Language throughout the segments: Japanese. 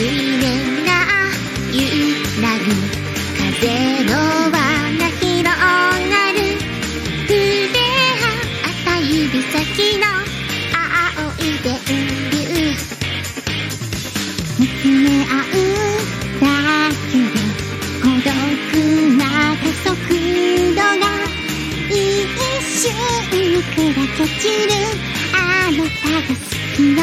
水面が揺らぐ風の輪が広がる。触れ合った指先の青い電流。見つめ合うだけで孤独な加速度が一瞬に砕け散る。あなたが好きの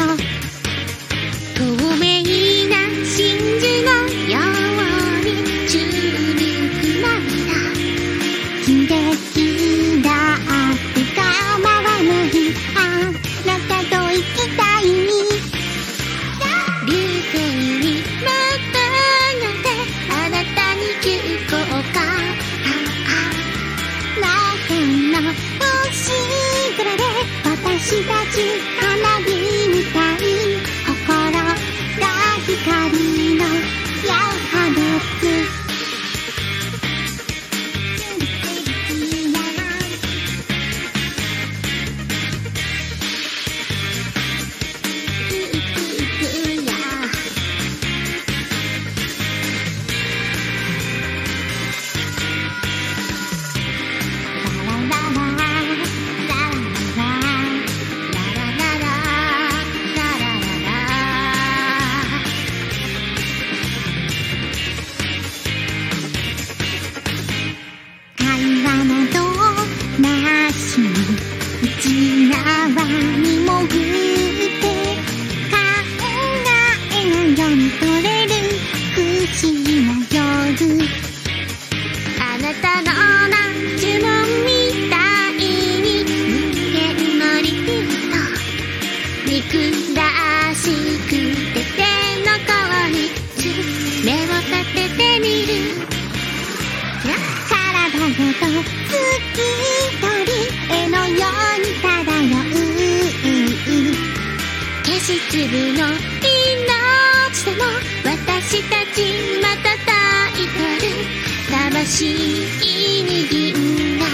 取れる不思議な夜あなたのな呪文みたいに無限のリピート憎らしくて手の甲に目を立ててみる体ごと透き通り絵のように漂う消し粒の私たちまた抱いてる魂に銀が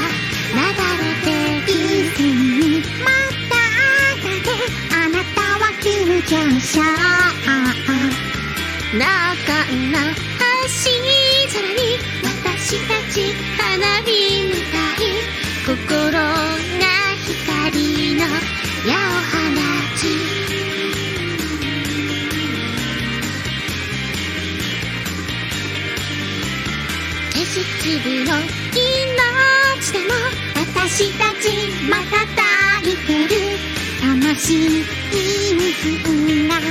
流れていくまたがで。あなたは急上昇消し粒の命でも私たちまた抱いてる。魂に不運が